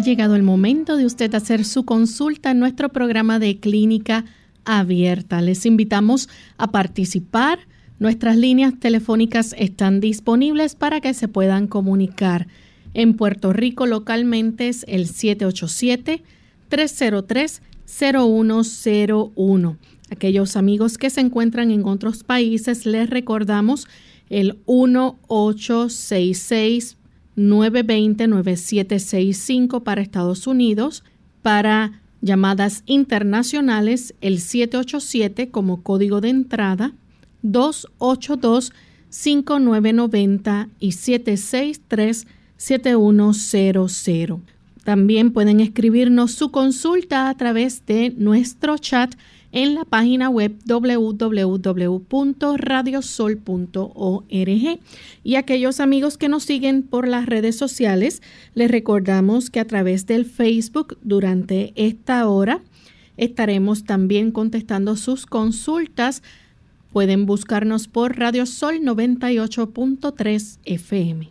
Ha llegado el momento de usted hacer su consulta en nuestro programa de clínica abierta. Les invitamos a participar. Nuestras líneas telefónicas están disponibles para que se puedan comunicar. En Puerto Rico localmente es el 787-303-0101. Aquellos amigos que se encuentran en otros países les recordamos el 1866 920-9765 para Estados Unidos. Para llamadas internacionales, el 787 como código de entrada, 282-5990 y 763-7100. También pueden escribirnos su consulta a través de nuestro chat en la página web www.radiosol.org. Y aquellos amigos que nos siguen por las redes sociales, les recordamos que a través del Facebook durante esta hora estaremos también contestando sus consultas. Pueden buscarnos por Radio Sol 98.3 FM.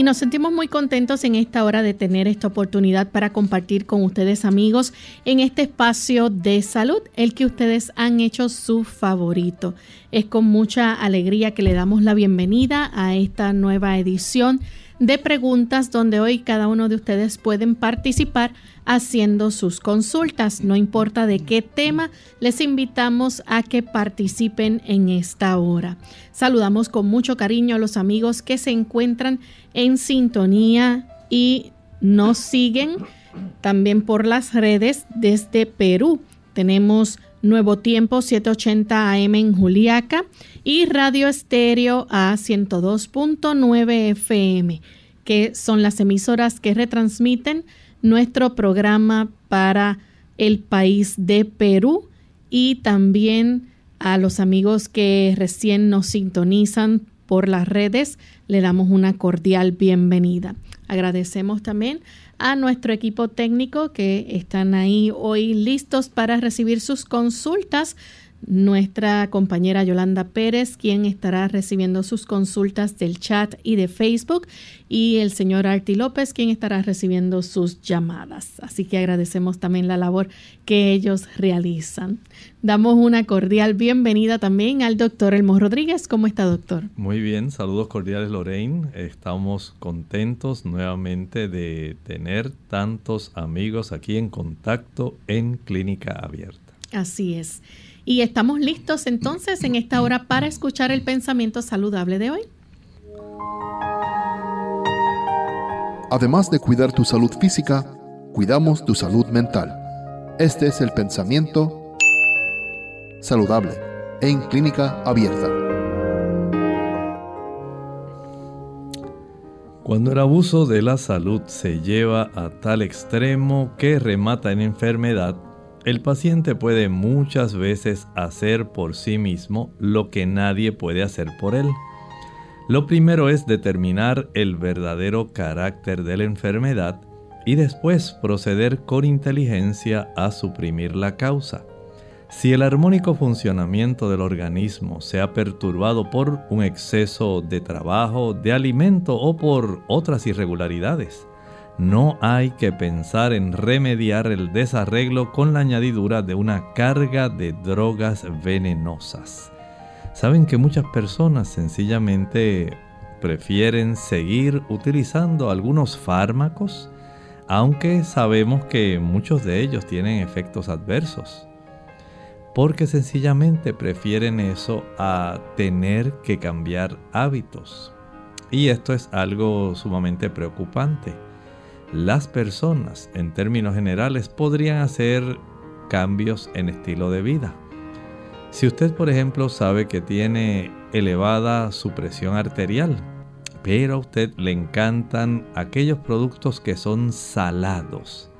Y nos sentimos muy contentos en esta hora de tener esta oportunidad para compartir con ustedes amigos en este espacio de salud, el que ustedes han hecho su favorito. Es con mucha alegría que le damos la bienvenida a esta nueva edición de preguntas donde hoy cada uno de ustedes pueden participar haciendo sus consultas. No importa de qué tema, les invitamos a que participen en esta hora. Saludamos con mucho cariño a los amigos que se encuentran en sintonía y nos siguen también por las redes desde Perú. Tenemos Nuevo Tiempo 780 AM en Juliaca y Radio Estéreo a 102.9 FM, que son las emisoras que retransmiten nuestro programa para el país de Perú y también a los amigos que recién nos sintonizan por las redes, le damos una cordial bienvenida. Agradecemos también a nuestro equipo técnico que están ahí hoy listos para recibir sus consultas nuestra compañera Yolanda Pérez, quien estará recibiendo sus consultas del chat y de Facebook, y el señor Arti López, quien estará recibiendo sus llamadas. Así que agradecemos también la labor que ellos realizan. Damos una cordial bienvenida también al doctor Elmo Rodríguez. ¿Cómo está, doctor? Muy bien, saludos cordiales, Lorraine. Estamos contentos nuevamente de tener tantos amigos aquí en contacto en Clínica Abierta. Así es. Y estamos listos entonces en esta hora para escuchar el pensamiento saludable de hoy. Además de cuidar tu salud física, cuidamos tu salud mental. Este es el pensamiento saludable en clínica abierta. Cuando el abuso de la salud se lleva a tal extremo que remata en enfermedad, el paciente puede muchas veces hacer por sí mismo lo que nadie puede hacer por él. Lo primero es determinar el verdadero carácter de la enfermedad y después proceder con inteligencia a suprimir la causa. Si el armónico funcionamiento del organismo se ha perturbado por un exceso de trabajo, de alimento o por otras irregularidades, no hay que pensar en remediar el desarreglo con la añadidura de una carga de drogas venenosas. Saben que muchas personas sencillamente prefieren seguir utilizando algunos fármacos, aunque sabemos que muchos de ellos tienen efectos adversos, porque sencillamente prefieren eso a tener que cambiar hábitos. Y esto es algo sumamente preocupante las personas, en términos generales, podrían hacer cambios en estilo de vida. Si usted, por ejemplo, sabe que tiene elevada su presión arterial, pero a usted le encantan aquellos productos que son salados.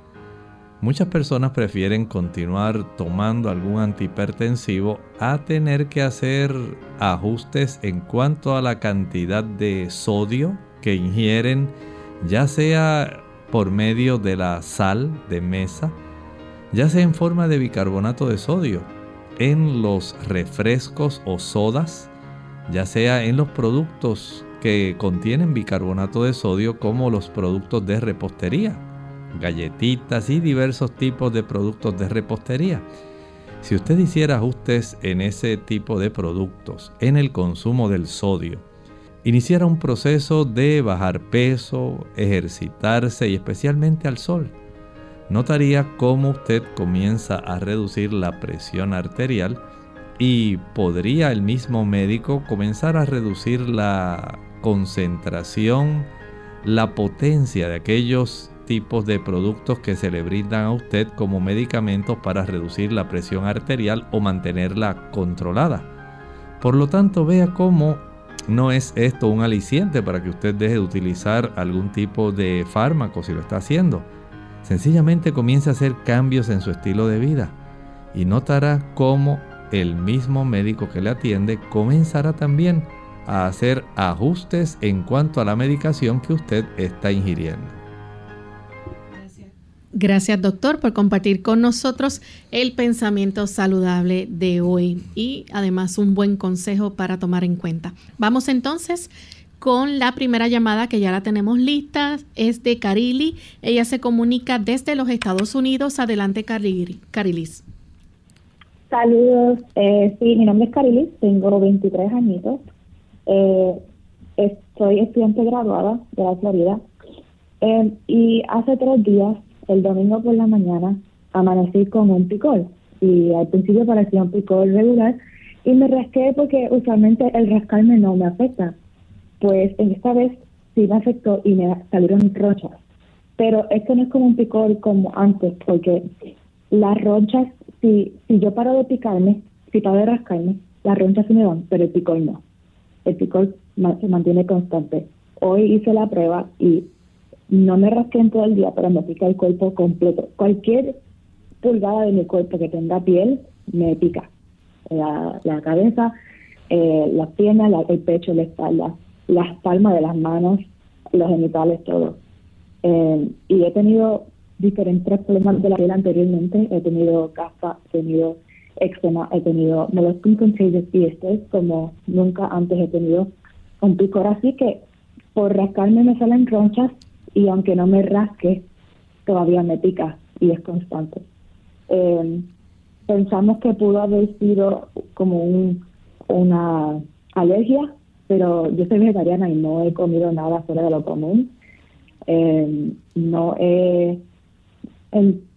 Muchas personas prefieren continuar tomando algún antihipertensivo a tener que hacer ajustes en cuanto a la cantidad de sodio que ingieren, ya sea por medio de la sal de mesa, ya sea en forma de bicarbonato de sodio, en los refrescos o sodas, ya sea en los productos que contienen bicarbonato de sodio como los productos de repostería, galletitas y diversos tipos de productos de repostería. Si usted hiciera ajustes en ese tipo de productos, en el consumo del sodio, iniciara un proceso de bajar peso, ejercitarse y especialmente al sol, notaría cómo usted comienza a reducir la presión arterial y podría el mismo médico comenzar a reducir la concentración, la potencia de aquellos tipos de productos que se le brindan a usted como medicamentos para reducir la presión arterial o mantenerla controlada. Por lo tanto, vea cómo no es esto un aliciente para que usted deje de utilizar algún tipo de fármaco si lo está haciendo. Sencillamente comience a hacer cambios en su estilo de vida y notará cómo el mismo médico que le atiende comenzará también a hacer ajustes en cuanto a la medicación que usted está ingiriendo. Gracias doctor por compartir con nosotros el pensamiento saludable de hoy y además un buen consejo para tomar en cuenta. Vamos entonces con la primera llamada que ya la tenemos lista. Es de Carili. Ella se comunica desde los Estados Unidos. Adelante Carilis. Saludos. Eh, sí, mi nombre es Carilis. Tengo 23 añitos. Eh, soy estudiante graduada de la Florida eh, y hace tres días, el domingo por la mañana, amanecí con un picor y al principio parecía un picor regular y me rasqué porque usualmente el rascarme no me afecta. Pues esta vez sí me afectó y me salieron ronchas. Pero esto no es como un picor como antes, porque las ronchas, si, si yo paro de picarme, si paro de rascarme, las ronchas se me van, pero el picor no el picor se mantiene constante. Hoy hice la prueba y no me rasqué en todo el día, pero me pica el cuerpo completo. Cualquier pulgada de mi cuerpo que tenga piel me pica. La, cabeza, eh, las piernas, el pecho, la espalda, las palmas de las manos, los genitales, todo. Eh, y he tenido diferentes problemas de la piel anteriormente. He tenido caspa, he tenido eczema, he tenido moleskin contagious y este es como nunca antes he tenido un picor así que por rascarme me salen ronchas y aunque no me rasque todavía me pica y es constante. Em, pensamos que pudo haber sido como un, una alergia, pero yo soy vegetariana y no he comido nada fuera de lo común. Em, no he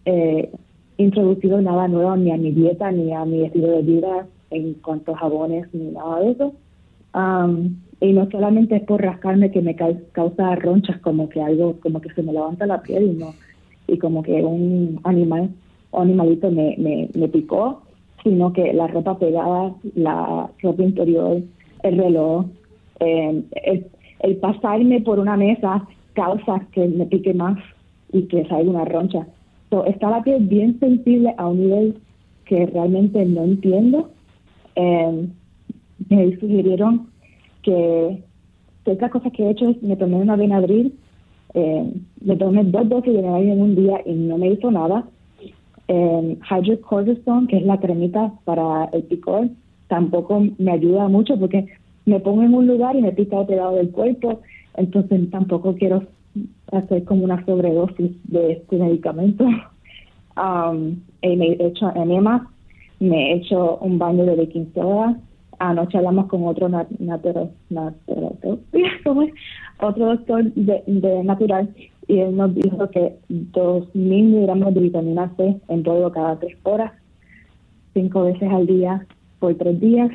eh, introducido nada nuevo ni a mi dieta ni a mi estilo de vida en cuanto a jabones ni nada de eso. Y no solamente es por rascarme que me causa ronchas, como que algo, como que se me levanta la piel y no, y como que un animal o animalito me, me, picó, sino que la ropa pegada, la ropa interior, el reloj, eh, el, pasarme por una mesa causa que me pique más y que salga una roncha está la piel bien sensible a un nivel que realmente no entiendo. Eh, me sugirieron que, otra cosa que he hecho es me tomé una Benadryl, eh, me tomé dos dosis de Benadryl en un día y no me hizo nada. Eh, que es la cremita para el picor, tampoco me ayuda mucho porque me pongo en un lugar y me pica otro lado del cuerpo, entonces tampoco quiero hacer como una sobredosis de este medicamento. Um, me he hecho enema, me he hecho un baño de baking soda. Anoche hablamos con otro otro doctor de, natural y él nos dijo que 2.000 miligramos de vitamina C en todo cada tres horas, cinco veces al día por tres días.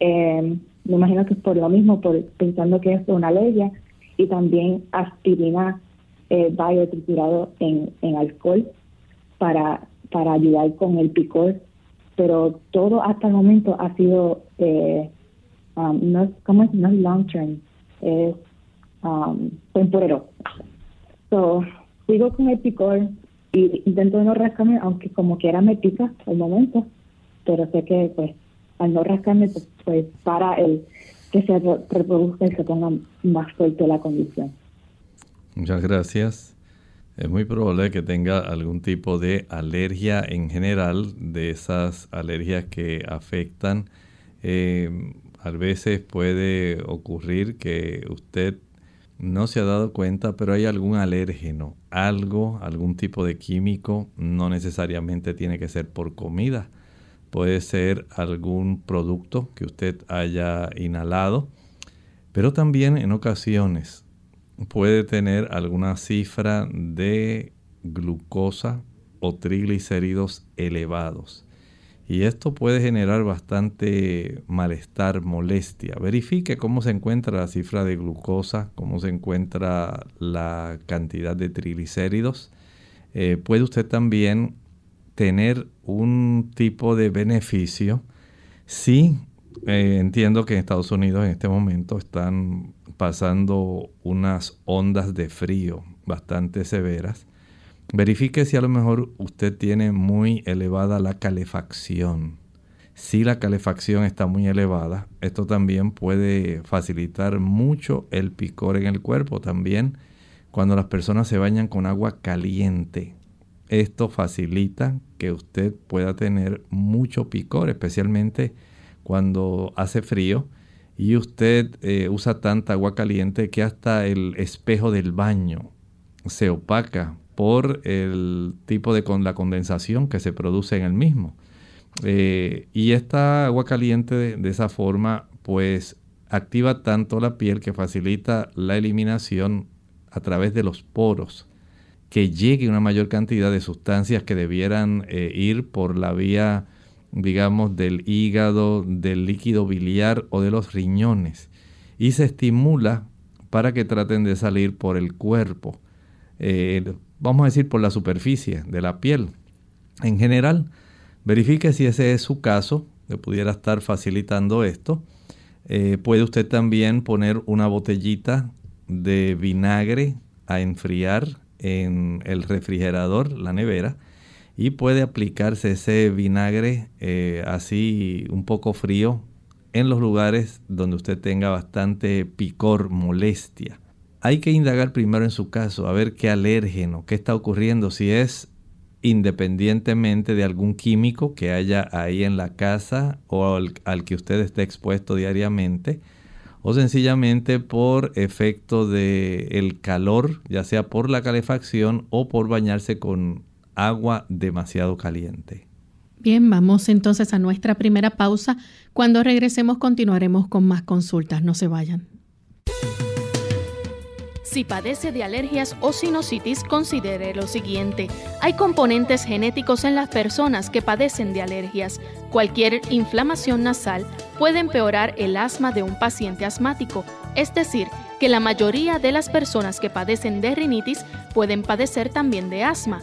Eh, me imagino que es por lo mismo, por pensando que es una alergia y también aspirina eh, biotriturado en, en alcohol para, para ayudar con el picor. Pero todo hasta el momento ha sido, eh, um, no, ¿cómo es? No es long term, es um, temporero. So, sigo con el picor y intento no rascarme, aunque como quiera me pica al momento, pero sé que pues al no rascarme pues, pues para el que se reproduzca y se ponga más fuerte la condición. Muchas gracias. Es muy probable que tenga algún tipo de alergia en general, de esas alergias que afectan. Eh, a veces puede ocurrir que usted no se ha dado cuenta, pero hay algún alérgeno, algo, algún tipo de químico, no necesariamente tiene que ser por comida, puede ser algún producto que usted haya inhalado, pero también en ocasiones puede tener alguna cifra de glucosa o triglicéridos elevados. Y esto puede generar bastante malestar, molestia. Verifique cómo se encuentra la cifra de glucosa, cómo se encuentra la cantidad de triglicéridos. Eh, puede usted también tener un tipo de beneficio si eh, entiendo que en Estados Unidos en este momento están pasando unas ondas de frío bastante severas, verifique si a lo mejor usted tiene muy elevada la calefacción. Si la calefacción está muy elevada, esto también puede facilitar mucho el picor en el cuerpo. También cuando las personas se bañan con agua caliente, esto facilita que usted pueda tener mucho picor, especialmente cuando hace frío y usted eh, usa tanta agua caliente que hasta el espejo del baño se opaca por el tipo de con la condensación que se produce en el mismo. Eh, y esta agua caliente de, esa forma pues activa tanto la piel que facilita la eliminación a través de los poros, que llegue una mayor cantidad de sustancias que debieran eh, ir por la vía digamos, del hígado, del líquido biliar o de los riñones y se estimula para que traten de salir por el cuerpo, eh, vamos a decir por la superficie de la piel. En general, verifique si ese es su caso, le pudiera estar facilitando esto. Eh, puede usted también poner una botellita de vinagre a enfriar en el refrigerador, la nevera, y puede aplicarse ese vinagre eh, así un poco frío en los lugares donde usted tenga bastante picor, molestia. Hay que indagar primero en su caso, a ver qué alérgeno, qué está ocurriendo, si es independientemente de algún químico que haya ahí en la casa o al, que usted esté expuesto diariamente, o sencillamente por efecto del el calor, ya sea por la calefacción o por bañarse con agua demasiado caliente. Bien, vamos entonces a nuestra primera pausa. Cuando regresemos continuaremos con más consultas. No se vayan. Si padece de alergias o sinusitis, considere lo siguiente. Hay componentes genéticos en las personas que padecen de alergias. Cualquier inflamación nasal puede empeorar el asma de un paciente asmático, es decir, que la mayoría de las personas que padecen de rinitis pueden padecer también de asma.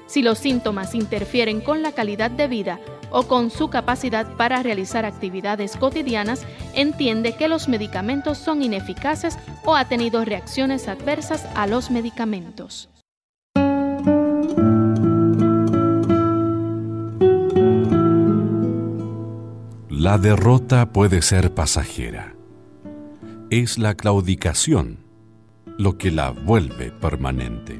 Si los síntomas interfieren con la calidad de vida o con su capacidad para realizar actividades cotidianas, entiende que los medicamentos son ineficaces o ha tenido reacciones adversas a los medicamentos. La derrota puede ser pasajera. Es la claudicación lo que la vuelve permanente.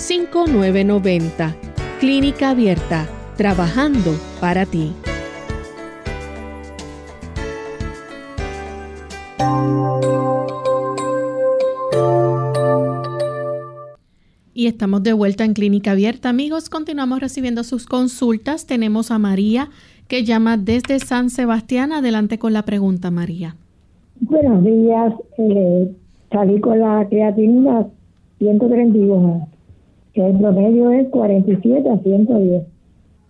787-282-5990. Clínica Abierta, trabajando para ti. Y estamos de vuelta en Clínica Abierta, amigos. Continuamos recibiendo sus consultas. Tenemos a María que llama desde San Sebastián. Adelante con la pregunta, María. Buenos días. Eh, salí con la creatinina 132. El promedio es 47 a 110.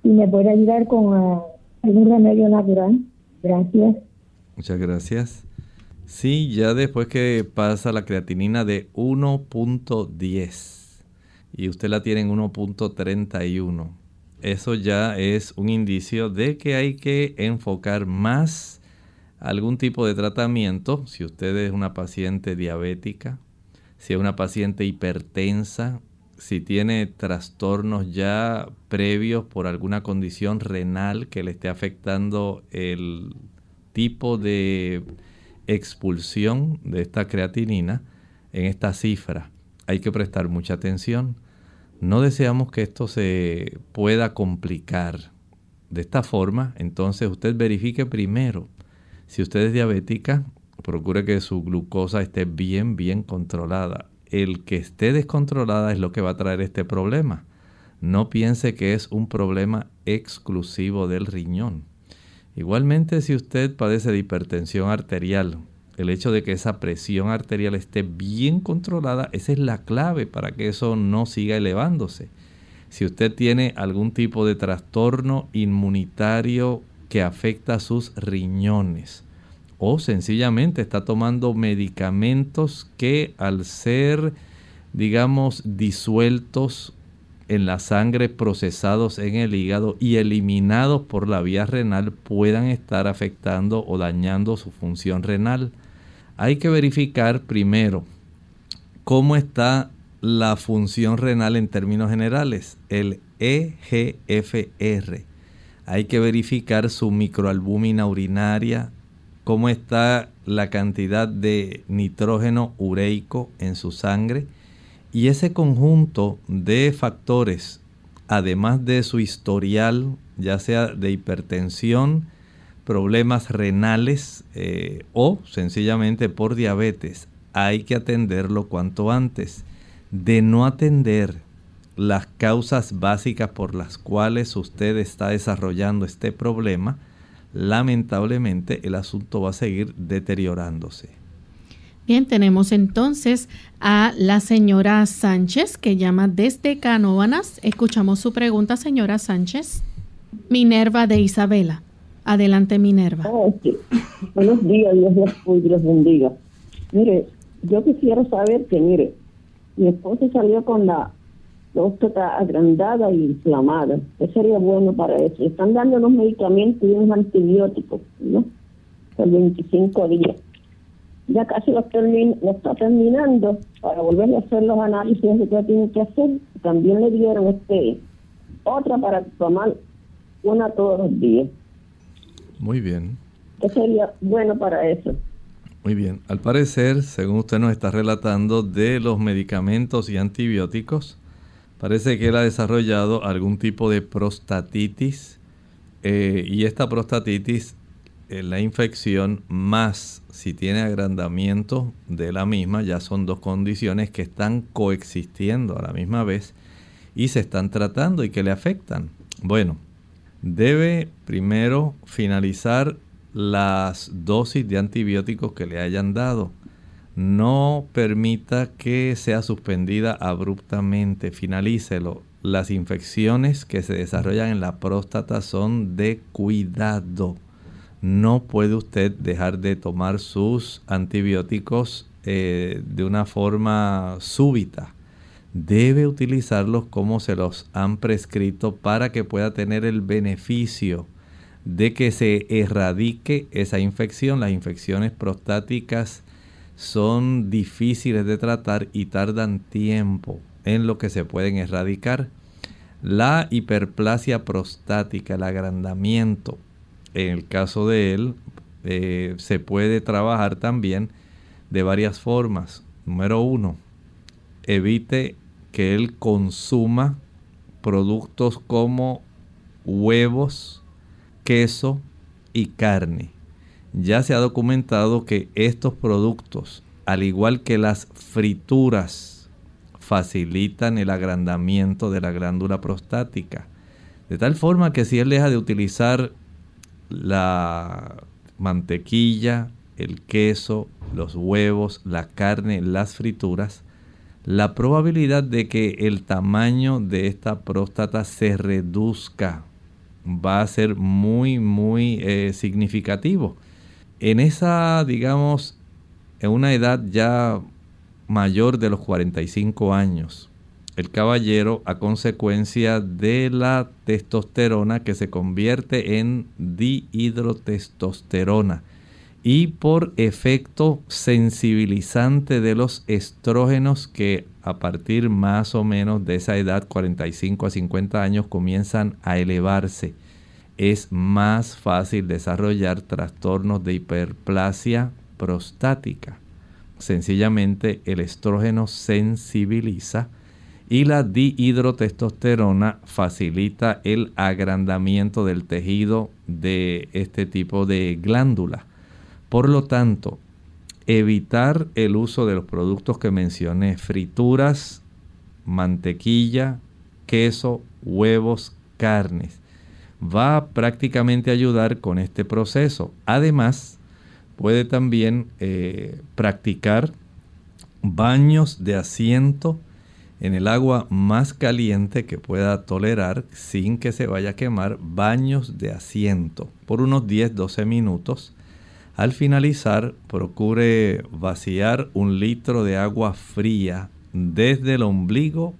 ¿Y me puede ayudar con algún remedio natural? Gracias. Muchas gracias. Sí, ya después que pasa la creatinina de 1.10 y usted la tiene en 1.31. Eso ya es un indicio de que hay que enfocar más algún tipo de tratamiento. Si usted es una paciente diabética, si es una paciente hipertensa, si tiene trastornos ya previos por alguna condición renal que le esté afectando el tipo de expulsión de esta creatinina en esta cifra hay que prestar mucha atención. No deseamos que esto se pueda complicar. De esta forma, entonces usted verifique primero. Si usted es diabética, procure que su glucosa esté bien, bien controlada. El que esté descontrolada es lo que va a traer este problema. No piense que es un problema exclusivo del riñón. Igualmente, si usted padece de hipertensión arterial, el hecho de que esa presión arterial esté bien controlada, esa es la clave para que eso no siga elevándose. Si usted tiene algún tipo de trastorno inmunitario que afecta a sus riñones o sencillamente está tomando medicamentos que al ser, digamos, disueltos en la sangre, procesados en el hígado y eliminados por la vía renal puedan estar afectando o dañando su función renal hay que verificar primero cómo está la función renal en términos generales, el EGFR. Hay que verificar su microalbúmina urinaria, cómo está la cantidad de nitrógeno ureico en su sangre y ese conjunto de factores, además de su historial, ya sea de hipertensión, problemas renales eh, o sencillamente por diabetes, hay que atenderlo cuanto antes. De no atender las causas básicas por las cuales usted está desarrollando este problema, lamentablemente el asunto va a seguir deteriorándose. Bien, tenemos entonces a la señora Sánchez que llama desde Canóvanas. Escuchamos su pregunta, señora Sánchez. Minerva de Isabela. Adelante, Minerva. Oh, Buenos días, Dios los bendiga. Mire, yo quisiera saber que, mire, mi esposo salió con la próstata agrandada e inflamada. ¿Qué sería bueno para eso? están dando unos medicamentos y unos antibióticos, ¿no? Por 25 días. Ya casi lo, lo está terminando para volver a hacer los análisis que tiene que hacer. También le dieron este otra para tomar una todos los días. Muy bien. ¿Qué sería bueno para eso? Muy bien. Al parecer, según usted nos está relatando de los medicamentos y antibióticos, parece que él ha desarrollado algún tipo de prostatitis eh, y esta prostatitis, eh, la infección más si tiene agrandamiento de la misma, ya son dos condiciones que están coexistiendo a la misma vez y se están tratando y que le afectan. Bueno, debe primero finalizar las dosis de antibióticos que le hayan dado. No permita que sea suspendida abruptamente, finalícelo. Las infecciones que se desarrollan en la próstata son de cuidado. No puede usted dejar de tomar sus antibióticos eh, de una forma súbita debe utilizarlos como se los han prescrito para que pueda tener el beneficio de que se erradique esa infección. Las infecciones prostáticas son difíciles de tratar y tardan tiempo. en lo que se pueden erradicar. La hiperplasia prostática, el agrandamiento, en el caso de él, eh, se puede trabajar también de varias formas. Número uno, evite que él consuma productos como huevos, queso y carne. Ya se ha documentado que estos productos, al igual que las frituras, facilitan el agrandamiento de la glándula prostática. De tal forma que si él deja de utilizar la mantequilla, el queso, los huevos, la carne, las frituras, la probabilidad de que el tamaño de esta próstata se reduzca va a ser muy, muy eh, significativo. En esa, digamos, en una edad ya mayor de los 45 años, el caballero a consecuencia de la testosterona que se convierte en dihidrotestosterona y por efecto sensibilizante de los estrógenos que a partir más o menos de esa edad, 45 a 50 años, comienzan a elevarse. Es más fácil desarrollar trastornos de hiperplasia prostática. Sencillamente el estrógeno sensibiliza y la dihidrotestosterona facilita el agrandamiento del tejido de este tipo de glándula. Por lo tanto, evitar el uso de los productos que mencioné, frituras, mantequilla, queso, huevos, carnes, va prácticamente a ayudar con este proceso. Además, puede también eh, practicar baños de asiento en el agua más caliente que pueda tolerar sin que se vaya a quemar, baños de asiento por unos 10-12 minutos. Al finalizar, procure vaciar un litro de agua fría desde el ombligo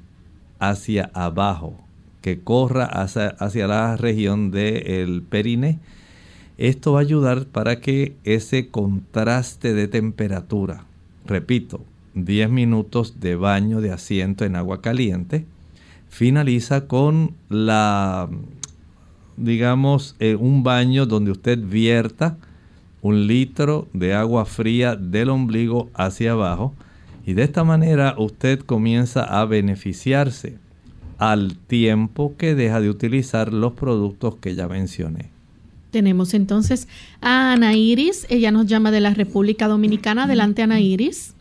hacia abajo, que corra hacia, la región del perine. Esto va a ayudar para que ese contraste de temperatura, repito, 10 minutos de baño de asiento en agua caliente, finaliza con la, digamos, eh, un baño donde usted vierta un litro de agua fría del ombligo hacia abajo y de esta manera usted comienza a beneficiarse al tiempo que deja de utilizar los productos que ya mencioné. Tenemos entonces a Ana Iris, ella nos llama de la República Dominicana. Adelante Ana Iris.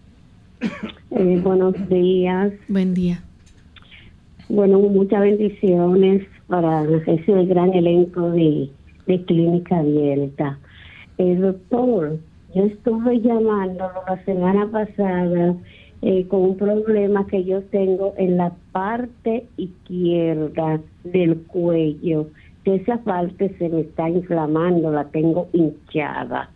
Eh, buenos días. Buen día. Bueno, muchas bendiciones para ese gran elenco de, de Clínica Abierta. Eh, doctor, yo estuve llamándolo la semana pasada eh, con un problema que yo tengo en la parte izquierda del cuello. Que esa parte se me está inflamando, la tengo hinchada.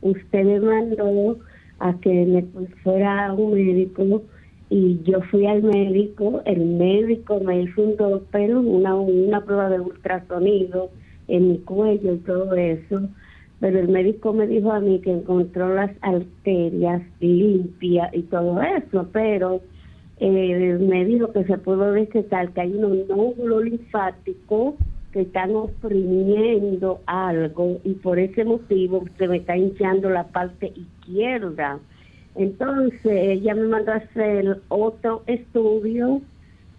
Usted me mandó a que me fuera a un médico y yo fui al médico, el médico me hizo un pero una, una prueba de ultrasonido en mi cuello y todo eso pero el médico me dijo a mí que encontró las arterias limpias y todo eso, pero eh, me dijo que se pudo detectar que hay unos nódulos linfáticos que están oprimiendo algo y por ese motivo se me está hinchando la parte izquierda. Entonces ella me mandó a hacer otro estudio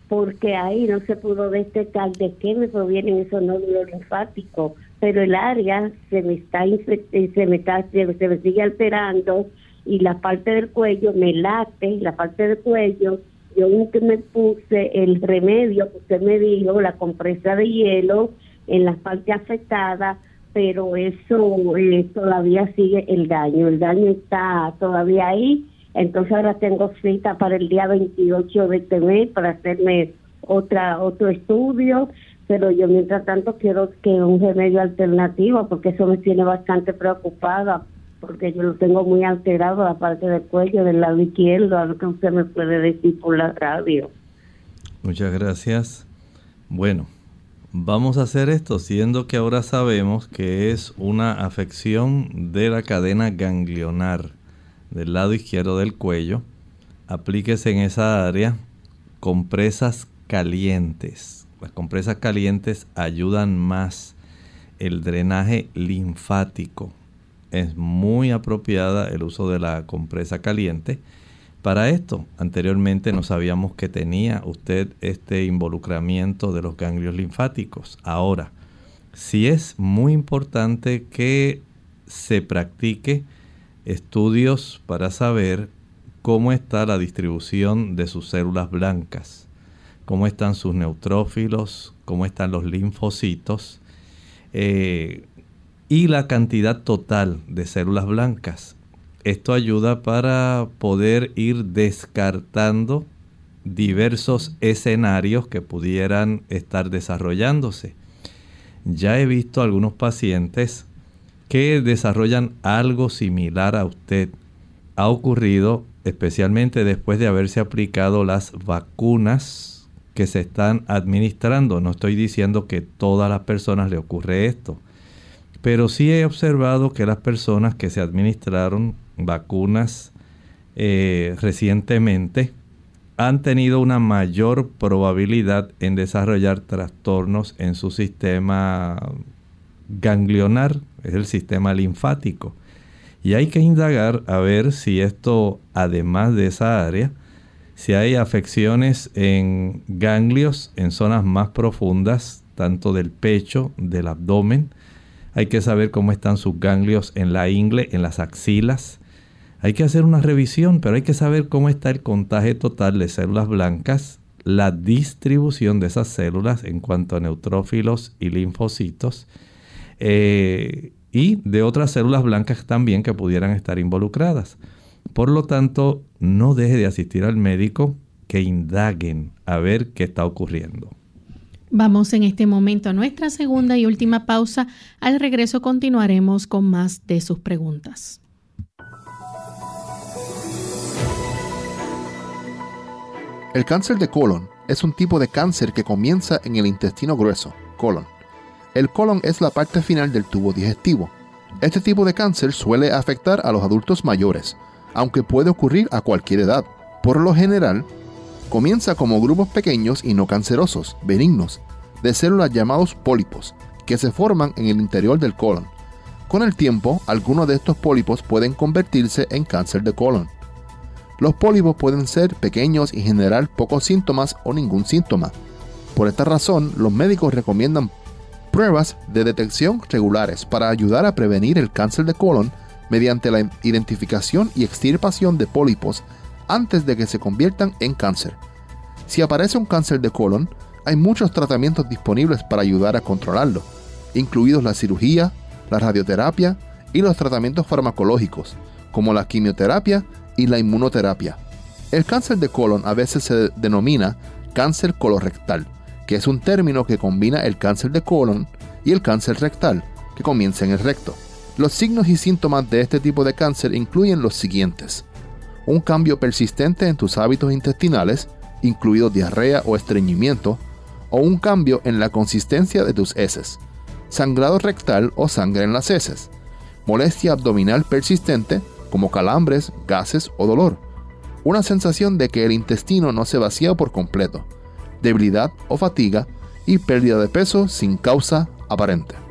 porque ahí no se pudo detectar de qué me provienen esos nódulos linfáticos pero el área se me está eh, se me está se, me sigue alterando y la parte del cuello me late, la parte del cuello, yo que me puse el remedio que usted me dijo, la compresa de hielo en la parte afectada, pero eso eh, todavía sigue el daño, el daño está todavía ahí, entonces ahora tengo cita para el día 28 de este mes para hacerme otra otro estudio pero yo mientras tanto quiero que un remedio alternativo, porque eso me tiene bastante preocupada, porque yo lo tengo muy alterado, la parte del cuello, del lado izquierdo, a lo que usted me puede decir por la radio. Muchas gracias. Bueno, vamos a hacer esto, siendo que ahora sabemos que es una afección de la cadena ganglionar del lado izquierdo del cuello. Aplíquese en esa área compresas calientes. Las compresas calientes ayudan más el drenaje linfático. Es muy apropiada el uso de la compresa caliente. Para esto, anteriormente no sabíamos que tenía usted este involucramiento de los ganglios linfáticos. Ahora, sí es muy importante que se practique estudios para saber cómo está la distribución de sus células blancas, cómo están sus neutrófilos, cómo están los linfocitos eh, y la cantidad total de células blancas. Esto ayuda para poder ir descartando diversos escenarios que pudieran estar desarrollándose. Ya he visto algunos pacientes que desarrollan algo similar a usted. Ha ocurrido especialmente después de haberse aplicado las vacunas que se están administrando. No estoy diciendo que todas las personas le ocurre esto, pero sí he observado que las personas que se administraron vacunas eh, recientemente han tenido una mayor probabilidad en desarrollar trastornos en su sistema ganglionar, es el sistema linfático. Y hay que indagar a ver si esto, además de esa área, si hay afecciones en ganglios en zonas más profundas, tanto del pecho, del abdomen. Hay que saber cómo están sus ganglios en la ingle, en las axilas. Hay que hacer una revisión, pero hay que saber cómo está el contagio total de células blancas, la distribución de esas células en cuanto a neutrófilos y linfocitos eh, y de otras células blancas también que pudieran estar involucradas. Por lo tanto, no deje de asistir al médico que indaguen a ver qué está ocurriendo. Vamos en este momento a nuestra segunda y última pausa. Al regreso continuaremos con más de sus preguntas. El cáncer de colon es un tipo de cáncer que comienza en el intestino grueso, colon el colon es la parte final del tubo digestivo. Este tipo de cáncer suele afectar a los adultos mayores, aunque puede ocurrir a cualquier edad. Por lo general, comienza como grupos pequeños y no cancerosos, benignos, de células llamados pólipos, que se forman en el interior del colon. Con el tiempo, algunos de estos pólipos pueden convertirse en cáncer de colon. Los pólipos pueden ser pequeños y generar pocos síntomas o ningún síntoma. Por esta razón, los médicos recomiendan pruebas de detección regulares para ayudar a prevenir el cáncer de colon mediante la identificación y extirpación de pólipos antes de que se conviertan en cáncer. Si aparece un cáncer de colon, hay muchos tratamientos disponibles para ayudar a controlarlo, incluidos la cirugía, la radioterapia y los tratamientos farmacológicos, como la quimioterapia y la inmunoterapia. El cáncer de colon a veces se denomina cáncer colorectal que es un término que combina el cáncer de colon y el cáncer rectal, que comienza en el recto. Los signos y síntomas de este tipo de cáncer incluyen los siguientes. Un cambio persistente en tus hábitos intestinales, incluido diarrea o estreñimiento, o un cambio en la consistencia de tus heces, sangrado rectal o sangre en las heces, molestia abdominal persistente, como calambres, gases o dolor, una sensación de que el intestino no se vacía por completo, debilidad o fatiga y pérdida de peso sin causa aparente.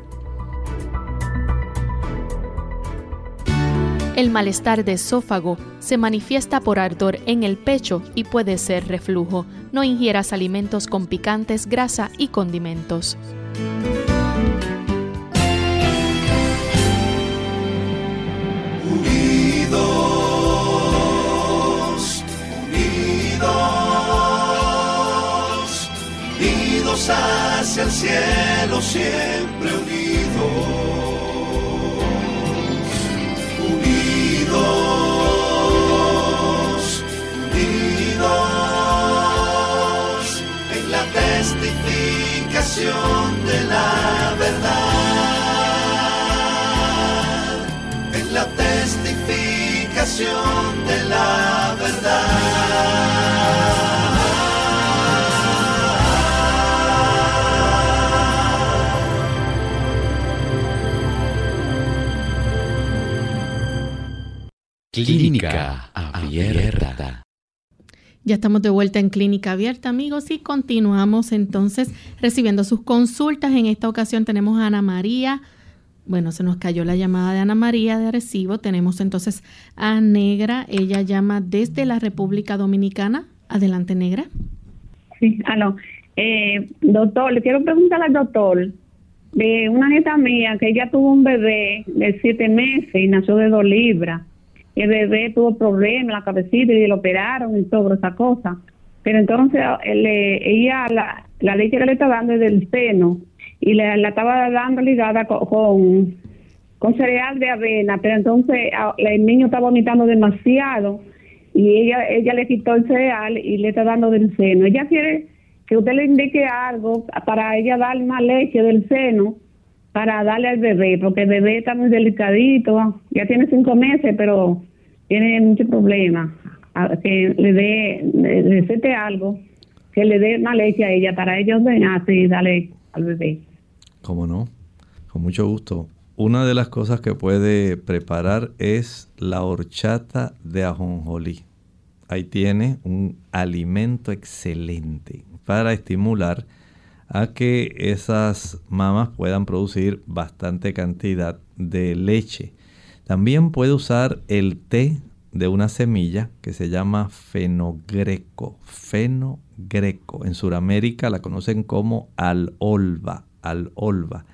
El malestar de esófago se manifiesta por ardor en el pecho y puede ser reflujo. No ingieras alimentos con picantes, grasa y condimentos. De la verdad. Clínica Abierta. Ya estamos de vuelta en Clínica Abierta, amigos, y continuamos entonces recibiendo sus consultas. En esta ocasión tenemos a Ana María. Bueno, se nos cayó la llamada de Ana María de Arecibo. Tenemos entonces a Negra. Ella llama desde la República Dominicana. Adelante, Negra. Sí, aló. Eh, doctor, le quiero preguntar al doctor de una nieta mía que ella tuvo un bebé de siete meses y nació de dos libras el bebé tuvo problemas en la cabecita y lo operaron y todo esa cosa. Pero entonces ella, la, la, leche que le estaba dando es del seno y le, la estaba dando ligada con, con, cereal de avena, pero entonces el niño está vomitando demasiado y ella ella le quitó el cereal y le está dando del seno. Ella quiere que usted le indique algo para ella dar más leche del seno para darle al bebé, porque el bebé está muy delicadito, ya tiene cinco meses, pero tiene mucho problema. Que le dé, recete algo, que le dé más leche a ella para ella ordenarse y darle al bebé. ¿Cómo no? Con mucho gusto. Una de las cosas que puede preparar es la horchata de ajonjolí. Ahí tiene un alimento excelente para estimular a que esas mamas puedan producir bastante cantidad de leche. También puede usar el té de una semilla que se llama fenogreco. Fenogreco. En Sudamérica la conocen como alolva. Alolva.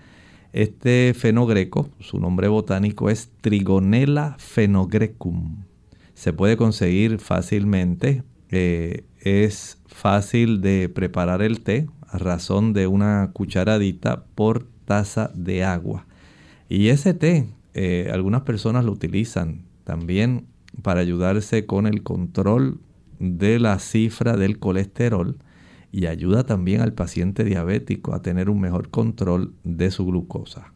Este fenogreco, su nombre botánico es Trigonella fenogrecum. Se puede conseguir fácilmente. Eh, es fácil de preparar el té a razón de una cucharadita por taza de agua. Y ese té eh, algunas personas lo utilizan también para ayudarse con el control de la cifra del colesterol y ayuda también al paciente diabético a tener un mejor control de su glucosa.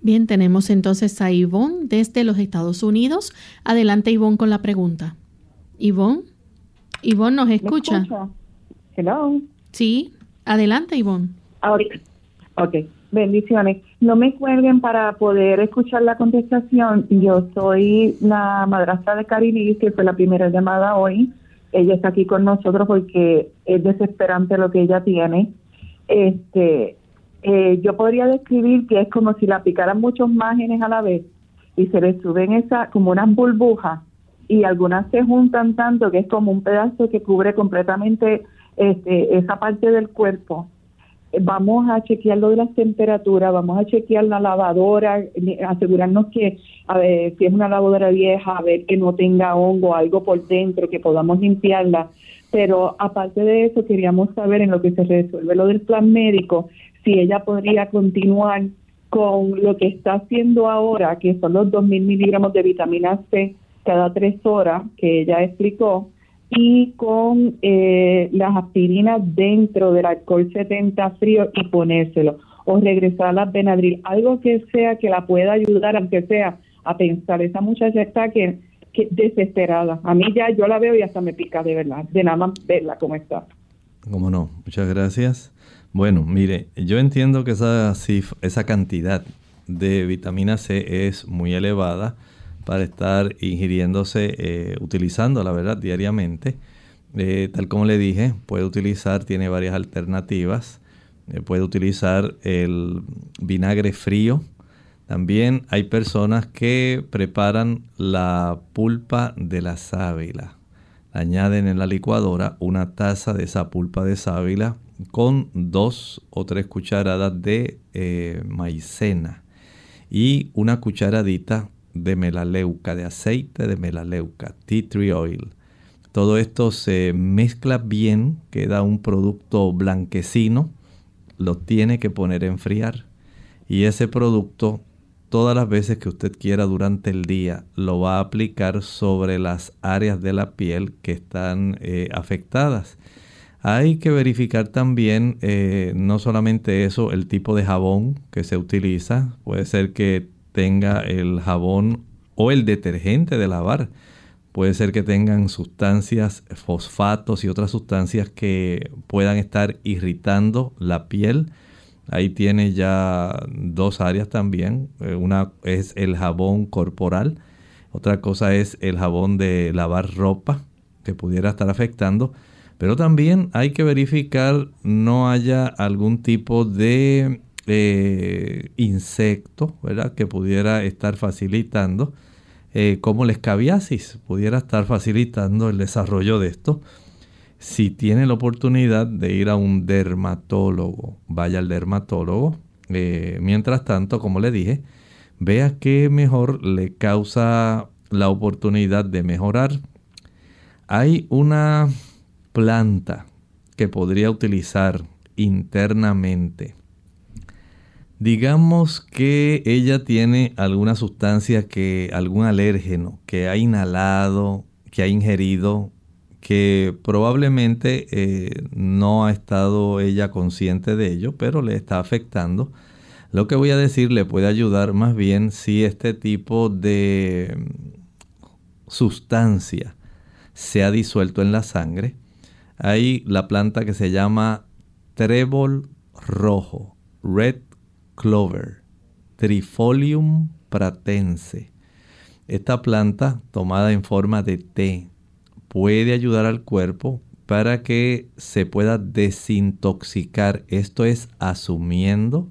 Bien, tenemos entonces a Ivonne desde los Estados Unidos. Adelante Ivonne con la pregunta. Ivonne, Ivonne nos escucha. Hello. Sí, adelante Ivonne. Ahorita. Ok. Bendiciones. No me cuelguen para poder escuchar la contestación. Yo soy la madrastra de Carilis, que fue la primera llamada hoy. Ella está aquí con nosotros porque es desesperante lo que ella tiene. Este, eh, yo podría describir que es como si la picaran muchos márgenes a la vez y se le suben esa como unas burbujas y algunas se juntan tanto que es como un pedazo que cubre completamente este, esa parte del cuerpo vamos a chequear lo de las temperaturas, vamos a chequear la lavadora, asegurarnos que a ver, si es una lavadora vieja, a ver que no tenga hongo, algo por dentro, que podamos limpiarla. Pero aparte de eso, queríamos saber en lo que se resuelve lo del plan médico, si ella podría continuar con lo que está haciendo ahora, que son los 2.000 miligramos de vitamina C cada tres horas, que ella explicó, y con eh, las aspirinas dentro del alcohol 70 frío y ponérselo o regresar a las Benadryl, algo que sea que la pueda ayudar, aunque sea a pensar, esa muchacha está que, que desesperada. A mí ya yo la veo y hasta me pica de verdad, de nada más verla como está. Cómo no, muchas gracias. Bueno, mire, yo entiendo que esa, esa cantidad de vitamina C es muy elevada para estar ingiriéndose, eh, utilizando la verdad diariamente. Eh, tal como le dije, puede utilizar, tiene varias alternativas. Eh, puede utilizar el vinagre frío. También hay personas que preparan la pulpa de la sábila. Añaden en la licuadora una taza de esa pulpa de sábila con dos o tres cucharadas de maicena y una cucharadita de melaleuca, de aceite de melaleuca, tea tree oil. Todo esto se mezcla bien, queda un producto blanquecino, lo tiene que poner a enfriar. Y ese producto, todas las veces que usted quiera durante el día, lo va a aplicar sobre las áreas de la piel que están eh, afectadas. Hay que verificar también, eh, no solamente eso, el tipo de jabón que se utiliza. Puede ser que tenga el jabón o el detergente de lavar. Puede ser que tengan sustancias, fosfatos y otras sustancias que puedan estar irritando la piel. Ahí tiene ya dos áreas también. Eh, una es el jabón corporal. Otra cosa es el jabón de lavar ropa que pudiera estar afectando. Pero también hay que verificar no haya algún tipo de eh, insecto, ¿verdad? Que pudiera estar facilitando, eh, como la escabiasis, pudiera estar facilitando el desarrollo de esto. Si tiene la oportunidad de ir a un dermatólogo, vaya al dermatólogo. Eh, mientras tanto, como le dije, vea qué mejor le causa la oportunidad de mejorar. Hay una planta que podría utilizar internamente. Digamos que ella tiene alguna sustancia que, algún alérgeno que ha inhalado, que ha ingerido, que probablemente eh, no ha estado ella consciente de ello, pero le está afectando. Lo que voy a decir le puede ayudar más bien si este tipo de sustancia se ha disuelto en la sangre hay la planta que se llama trébol rojo, red clover, trifolium pratense. Esta planta, tomada en forma de té, puede ayudar al cuerpo para que se pueda desintoxicar. Esto es asumiendo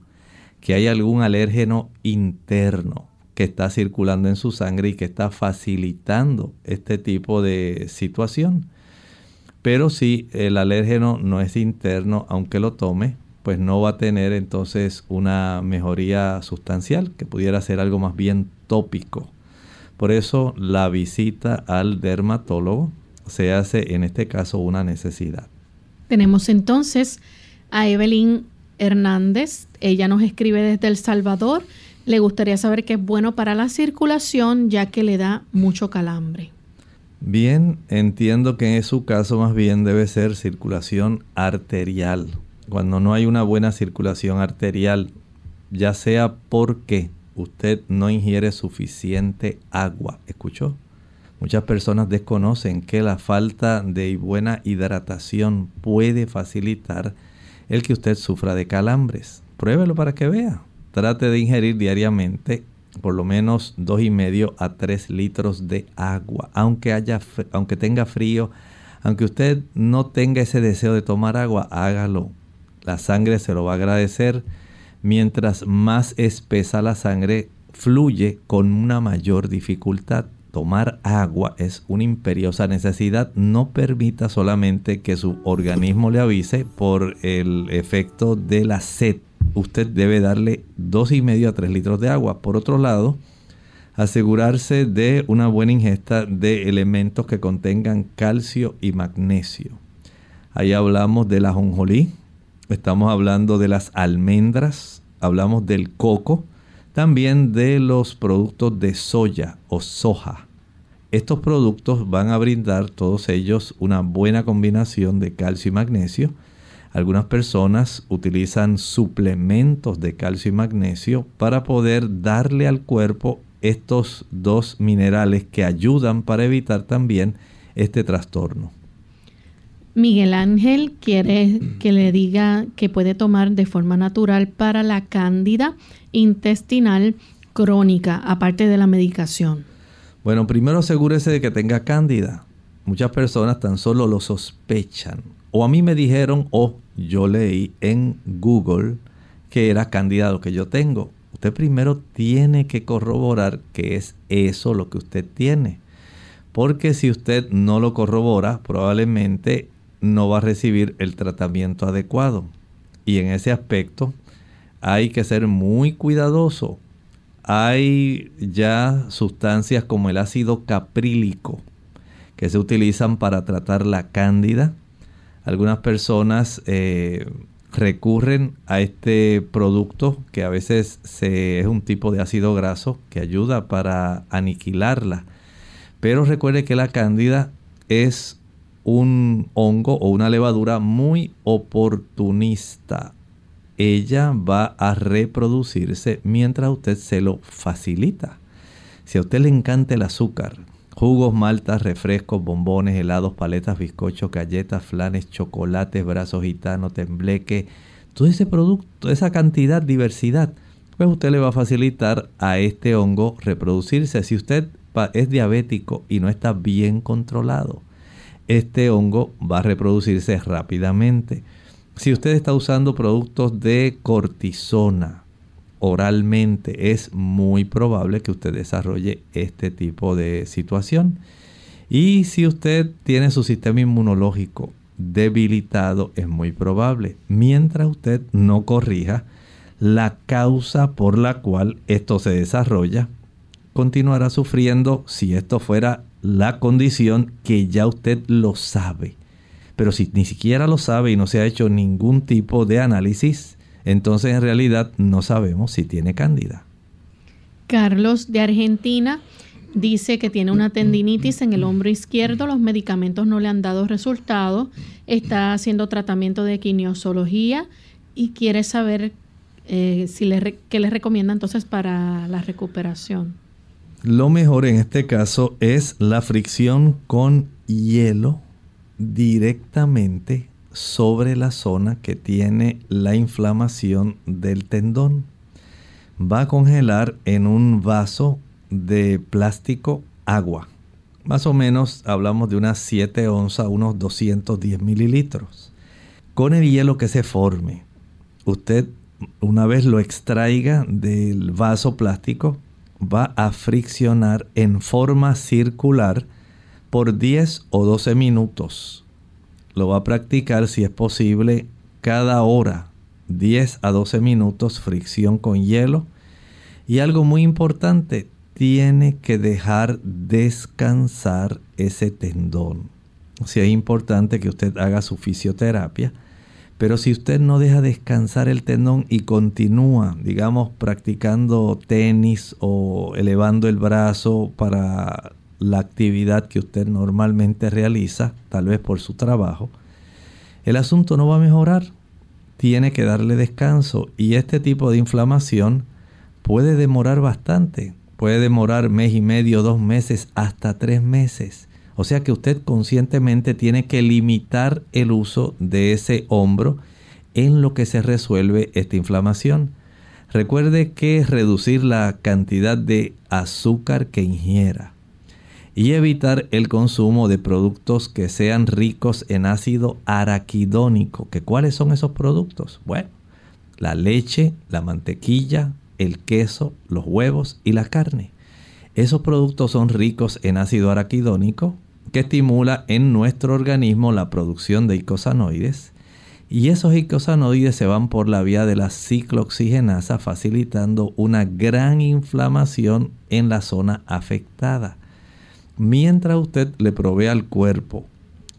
que hay algún alérgeno interno que está circulando en su sangre y que está facilitando este tipo de situación. Pero si el alérgeno no es interno, aunque lo tome, pues no va a tener entonces una mejoría sustancial, que pudiera ser algo más bien tópico. Por eso la visita al dermatólogo se hace en este caso una necesidad. Tenemos entonces a Evelyn Hernández. Ella nos escribe desde El Salvador. Le gustaría saber qué es bueno para la circulación ya que le da mucho calambre. Bien, entiendo que en su caso más bien debe ser circulación arterial. Cuando no hay una buena circulación arterial, ya sea porque usted no ingiere suficiente agua, ¿escuchó? Muchas personas desconocen que la falta de buena hidratación puede facilitar el que usted sufra de calambres. Pruébelo para que vea. Trate de ingerir diariamente por lo menos dos y medio a 3 litros de agua, aunque haya, aunque tenga frío, aunque usted no tenga ese deseo de tomar agua, hágalo. La sangre se lo va a agradecer. Mientras más espesa la sangre, fluye con una mayor dificultad. Tomar agua es una imperiosa necesidad. No permita solamente que su organismo le avise por el efecto de la sed usted debe darle dos y medio a 3 litros de agua. Por otro lado, asegurarse de una buena ingesta de elementos que contengan calcio y magnesio. Ahí hablamos de la jonjolí, estamos hablando de las almendras, hablamos del coco, también de los productos de soya o soja. Estos productos van a brindar todos ellos una buena combinación de calcio y magnesio algunas personas utilizan suplementos de calcio y magnesio para poder darle al cuerpo estos dos minerales que ayudan para evitar también este trastorno. Miguel Ángel quiere que le diga que puede tomar de forma natural para la cándida intestinal crónica, aparte de la medicación. Bueno, primero asegúrese de que tenga cándida. Muchas personas tan solo lo sospechan o a mí me dijeron o yo leí en Google que era candidato que yo tengo. Usted primero tiene que corroborar que es eso lo que usted tiene. Porque si usted no lo corrobora, probablemente no va a recibir el tratamiento adecuado. Y en ese aspecto hay que ser muy cuidadoso. Hay ya sustancias como el ácido caprílico que se utilizan para tratar la cándida algunas personas eh, recurren a este producto que a veces es un tipo de ácido graso que ayuda para aniquilarla. Pero recuerde que la cándida es un hongo o una levadura muy oportunista. Ella va a reproducirse mientras usted se lo facilita. Si a usted le encanta el azúcar, Jugos, maltas, refrescos, bombones, helados, paletas, bizcochos, galletas, flanes, chocolates, brazos gitanos, tembleque, todo ese producto, esa cantidad, diversidad, pues usted le va a facilitar a este hongo reproducirse. Si usted es diabético y no está bien controlado, este hongo va a reproducirse rápidamente. Si usted está usando productos de cortisona oralmente, es muy probable que usted desarrolle este tipo de situación. Y si usted tiene su sistema inmunológico debilitado, es muy probable, mientras usted no corrija la causa por la cual esto se desarrolla, continuará sufriendo si esto fuera la condición que ya usted lo sabe. Pero si ni siquiera lo sabe y no se ha hecho ningún tipo de análisis, entonces en realidad no sabemos si tiene cándida. Carlos de Argentina dice que tiene una tendinitis en el hombro izquierdo, los medicamentos no le han dado resultado, está haciendo tratamiento de quinesiología y quiere saber eh, si le, qué le recomienda entonces para la recuperación. Lo mejor en este caso es la fricción con hielo directamente sobre la zona que tiene la inflamación del tendón. Va a congelar en un vaso de plástico agua. Más o menos hablamos de unas 7 onzas, unos 210 mililitros. Con el hielo que se forme, usted una vez lo extraiga del vaso plástico, va a friccionar en forma circular por 10 o 12 minutos. Lo va a practicar si es posible cada hora, 10 a 12 minutos fricción con hielo. Y algo muy importante, tiene que dejar descansar ese tendón. O sea, es importante que usted haga su fisioterapia pero si usted no deja descansar el tendón y continúa, digamos, practicando tenis o elevando el brazo para la actividad que usted normalmente realiza, tal vez por su trabajo, el asunto no va a mejorar. Tiene que darle descanso y este tipo de inflamación puede demorar bastante. Puede demorar mes y medio, dos meses, hasta tres meses. O sea que usted conscientemente tiene que limitar el uso de ese hombro en lo que se resuelve esta inflamación. Recuerde que reducir la cantidad de azúcar que ingiera y evitar el consumo de productos que sean ricos en ácido araquidónico. ¿Que ¿Cuáles son esos productos? Bueno, la leche, la mantequilla, el queso, los huevos y la carne. Esos productos son ricos en ácido araquidónico, que estimula en nuestro organismo la producción de icosanoides y esos icosanoides se van por la vía de la ciclooxigenasa facilitando una gran inflamación en la zona afectada. Mientras usted le provee al cuerpo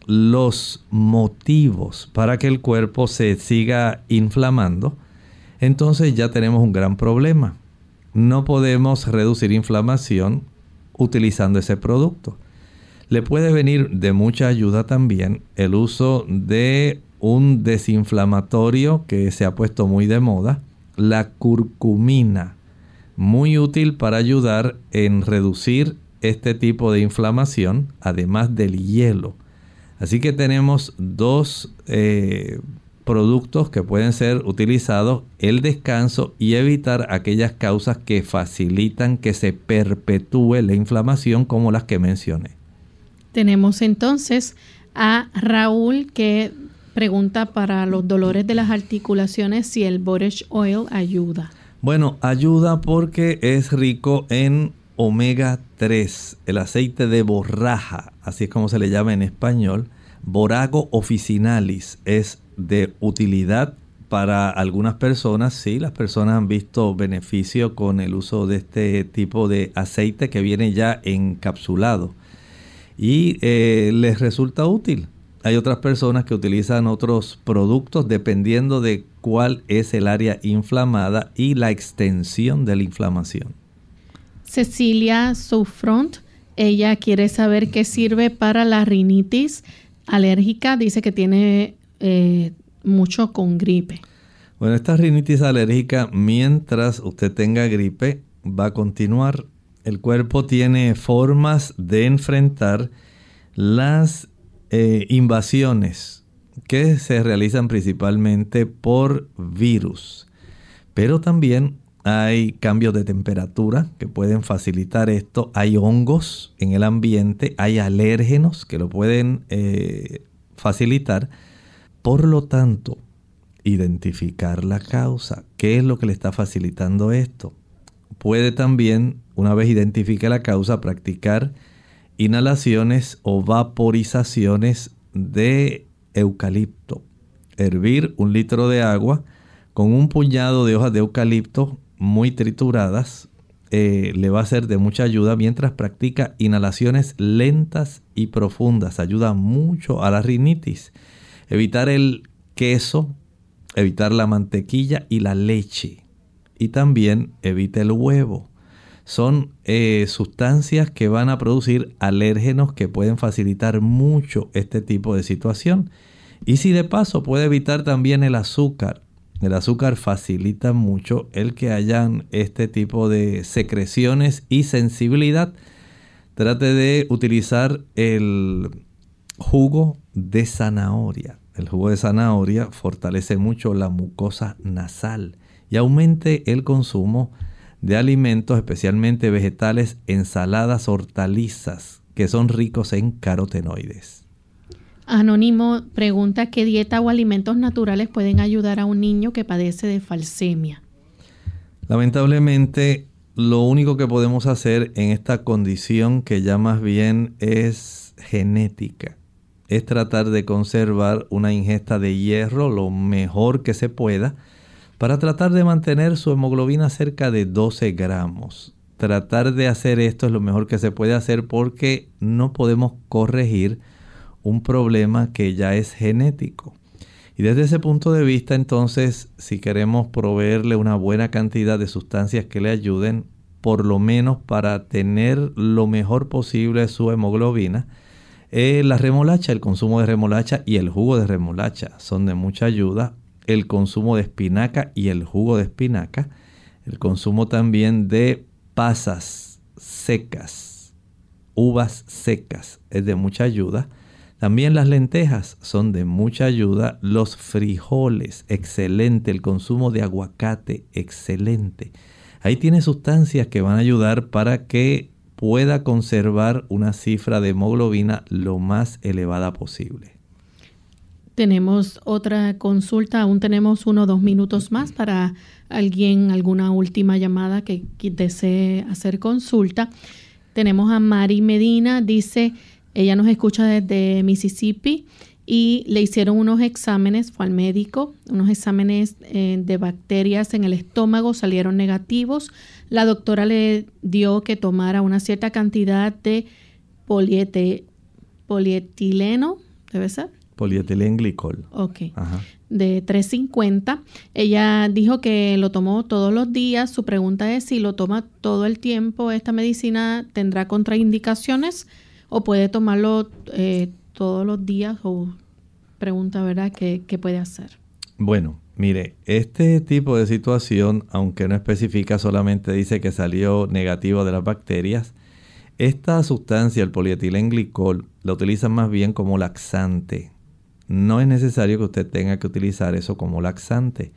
los motivos para que el cuerpo se siga inflamando, entonces ya tenemos un gran problema. No podemos reducir inflamación utilizando ese producto. Le puede venir de mucha ayuda también el uso de un desinflamatorio que se ha puesto muy de moda, la curcumina, muy útil para ayudar en reducir este tipo de inflamación, además del hielo. Así que tenemos dos eh, productos que pueden ser utilizados, el descanso y evitar aquellas causas que facilitan que se perpetúe la inflamación como las que mencioné. Tenemos entonces a Raúl que pregunta para los dolores de las articulaciones si el Borish Oil ayuda. Bueno, ayuda porque es rico en omega 3, el aceite de borraja, así es como se le llama en español. Borago officinalis es de utilidad para algunas personas, sí, las personas han visto beneficio con el uso de este tipo de aceite que viene ya encapsulado y eh, les resulta útil. Hay otras personas que utilizan otros productos dependiendo de cuál es el área inflamada y la extensión de la inflamación. Cecilia Soufront, ella quiere saber qué sirve para la rinitis alérgica. Dice que tiene eh, mucho con gripe. Bueno, esta rinitis alérgica, mientras usted tenga gripe, va a continuar el cuerpo tiene formas de enfrentar las eh, invasiones que se realizan principalmente por virus. Pero también hay cambios de temperatura que pueden facilitar esto, hay hongos en el ambiente, hay alérgenos que lo pueden eh, facilitar. Por lo tanto, identificar la causa, qué es lo que le está facilitando esto. Puede también, una vez identifique la causa, practicar inhalaciones o vaporizaciones de eucalipto. Hervir un litro de agua con un puñado de hojas de eucalipto muy trituradas eh, le va a ser de mucha ayuda mientras practica inhalaciones lentas y profundas. Ayuda mucho a la rinitis. Evitar el queso, evitar la mantequilla y la leche. Y también evita el huevo. Son eh, sustancias que van a producir alérgenos que pueden facilitar mucho este tipo de situación. Y si de paso puede evitar también el azúcar, el azúcar facilita mucho el que hayan este tipo de secreciones y sensibilidad. Trate de utilizar el jugo de zanahoria. El jugo de zanahoria fortalece mucho la mucosa nasal y aumente el consumo alimentos, especialmente vegetales, ensaladas, hortalizas, que son ricos en carotenoides. Anónimo pregunta qué dieta o alimentos naturales pueden ayudar a un niño que padece de falsemia. Lamentablemente, lo único que podemos hacer en esta condición que ya más bien es genética es tratar de conservar una ingesta de hierro lo mejor que se pueda para tratar de mantener su hemoglobina cerca de 12 gramos. Tratar de hacer esto es lo mejor que se puede hacer porque no podemos corregir un problema que ya es genético. Y desde ese punto de vista, entonces, si queremos proveerle una buena cantidad de sustancias que le ayuden, por lo menos para tener lo mejor posible su hemoglobina, eh, la remolacha, el consumo de remolacha y el jugo de remolacha son de mucha ayuda. El consumo de espinaca y el jugo de espinaca. El consumo también de pasas secas, uvas secas, es de mucha ayuda también las lentejas son de mucha ayuda. Los frijoles, excelente. El consumo de aguacate, excelente. Ahí tiene sustancias que van a ayudar para que pueda conservar una cifra de hemoglobina lo más elevada posible. Tenemos otra consulta, aún tenemos uno o dos minutos más para alguien, alguna última llamada que desee hacer consulta. Tenemos a Mari Medina, dice, ella nos escucha desde Mississippi y le hicieron unos exámenes, fue al médico, unos exámenes eh, de bacterias en el estómago salieron negativos. La doctora le dio que tomara una cierta cantidad de polietileno, ¿debe ser? Polietilenglicol. Ok. De 350. Ella dijo que lo tomó todos los días. Su pregunta es si lo toma todo el tiempo, esta medicina tendrá contraindicaciones o puede tomarlo eh, todos los días o pregunta, ¿verdad?, ¿Qué, ¿qué, puede hacer? Bueno, mire, este tipo de situación, aunque no especifica, solamente dice que salió negativo de las bacterias, esta sustancia, el polietilenglicol, la utilizan más bien como laxante. No es necesario que usted tenga que utilizar eso como laxante.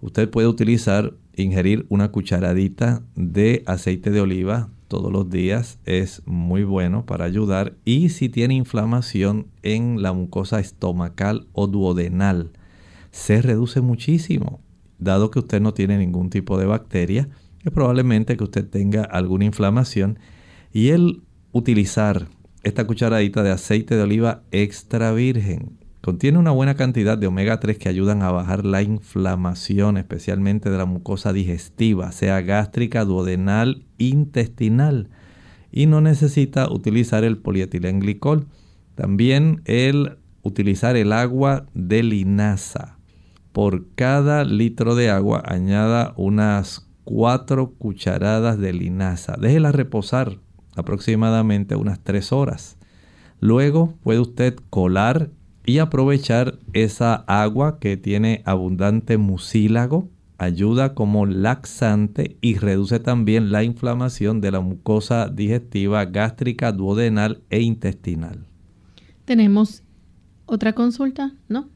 Usted puede utilizar, ingerir una cucharadita de aceite de oliva todos los días es muy bueno para ayudar. Y si tiene inflamación en la mucosa estomacal o duodenal se reduce muchísimo. Dado que usted no tiene ningún tipo de bacteria es probablemente que usted tenga alguna inflamación. Y el utilizar esta cucharadita de aceite de oliva extra virgen Contiene una buena cantidad de omega 3 que ayudan a bajar la inflamación, especialmente de la mucosa digestiva, sea gástrica, duodenal, intestinal. Y no necesita utilizar el polietilenglicol. También el utilizar el agua de linaza. Por cada litro de agua añada unas 4 cucharadas de linaza. Déjela reposar aproximadamente unas 3 horas. Luego puede usted colar y aprovechar esa agua que tiene abundante mucílago ayuda como laxante y reduce también la inflamación de la mucosa digestiva gástrica, duodenal e intestinal. ¿Tenemos otra consulta? ¿No?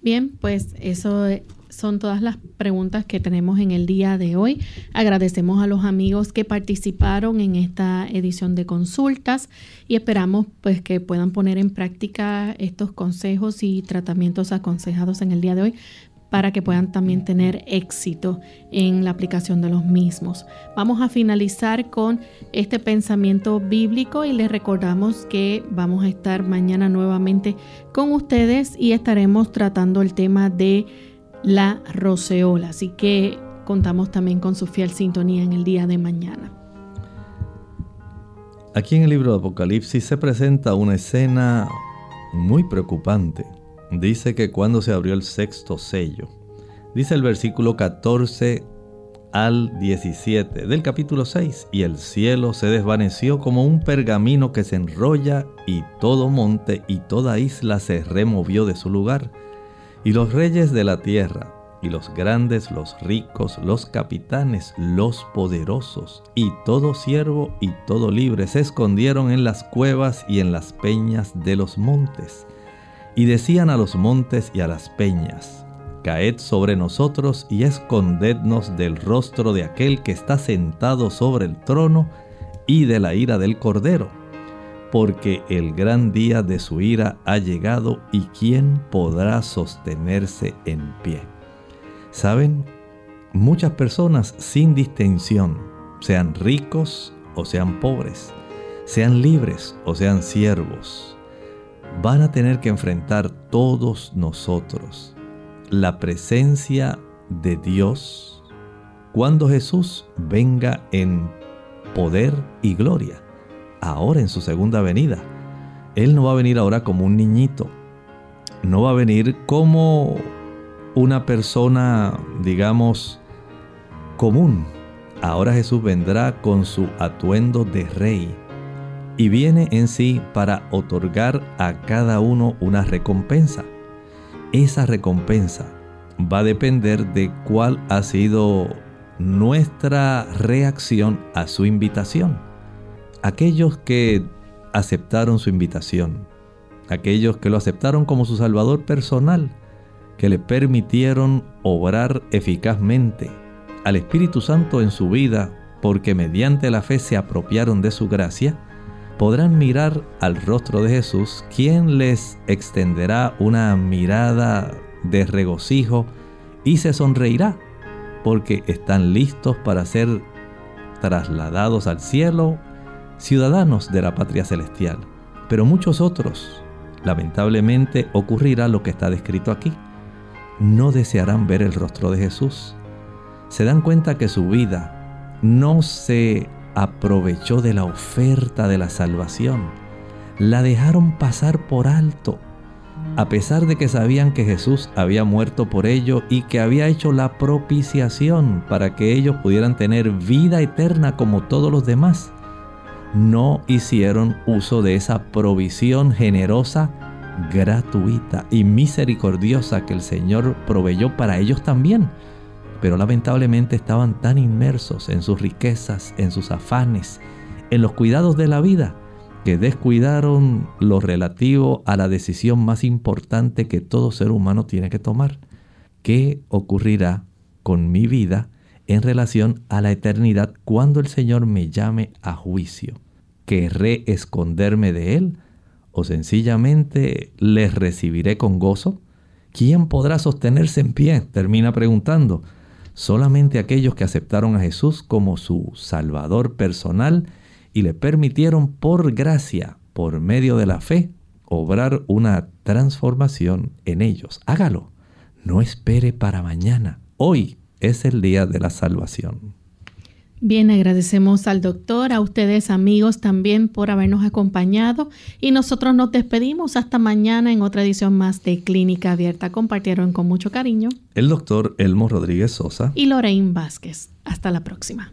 Bien, pues eso son todas las preguntas que tenemos en el día de hoy. Agradecemos a los amigos que participaron en esta edición de consultas y esperamos pues que puedan poner en práctica estos consejos y tratamientos aconsejados en el día de hoy para que puedan también tener éxito en la aplicación de los mismos. Vamos a finalizar con este pensamiento bíblico y les recordamos que vamos a estar mañana nuevamente con ustedes y estaremos tratando el tema de la roceola. Así que contamos también con su fiel sintonía en el día de mañana. Aquí en el libro de Apocalipsis se presenta una escena muy preocupante. Dice que cuando se abrió el sexto sello, dice el versículo 14 al 17 del capítulo 6, y el cielo se desvaneció como un pergamino que se enrolla, y todo monte y toda isla se removió de su lugar y los reyes de la tierra, y los grandes, los ricos, los capitanes, los poderosos, y todo siervo y todo libre se escondieron en las cuevas y en las peñas de los montes. Y decían a los montes y a las peñas, Caed sobre nosotros y escondednos del rostro de aquel que está sentado sobre el trono y de la ira del cordero porque el gran día de su ira ha llegado y quién podrá sostenerse en pie. ¿Saben? Muchas personas sin distinción, sean ricos o sean pobres, sean libres o sean siervos, van a tener que enfrentar todos nosotros la presencia de Dios cuando Jesús venga en poder y gloria ahora en su segunda venida. Él no va a venir ahora como un niñito. No va a venir como una persona, digamos, común. Ahora Jesús vendrá con su atuendo de rey y viene en sí para otorgar a cada uno una recompensa. Esa recompensa va a depender de cuál ha sido nuestra reacción a su invitación aquellos que aceptaron su invitación, aquellos que lo aceptaron como su Salvador personal, que le permitieron obrar eficazmente al Espíritu Santo en su vida, porque mediante la fe se apropiaron de su gracia, podrán mirar al rostro de Jesús, quien les extenderá una mirada de regocijo y se sonreirá, porque están listos para ser trasladados al cielo ciudadanos de la patria celestial. Pero muchos otros, lamentablemente, ocurrirá lo que está descrito aquí. No desearán ver el rostro de Jesús. Se dan cuenta que su vida no se aprovechó de la oferta de la salvación. La dejaron pasar por alto, a pesar de que sabían que Jesús había muerto por ello y que había hecho la propiciación para que ellos pudieran tener vida eterna como todos los demás no hicieron uso de esa provisión generosa, gratuita y misericordiosa que el Señor proveyó para ellos también. Pero lamentablemente estaban tan inmersos en sus riquezas, en sus afanes, en los cuidados de la vida, que descuidaron lo relativo a la decisión más importante que todo ser humano tiene que tomar. ¿Qué ocurrirá con mi vida en relación a la eternidad cuando el Señor me llame a juicio. ¿Querré esconderme de Él o sencillamente les recibiré con gozo? ¿Quién podrá sostenerse en pie? Termina preguntando. Solamente aquellos que aceptaron a Jesús como su Salvador personal y le permitieron por gracia, por medio de la fe, obrar una transformación en ellos. Hágalo. No espere para mañana. Hoy es el día de la salvación. Bien, agradecemos al doctor, a ustedes amigos también por habernos acompañado y nosotros nos despedimos hasta mañana en otra edición más de Clínica Abierta. Compartieron con mucho cariño el doctor Elmo Rodríguez Sosa y Lorraine Vázquez. Hasta la próxima.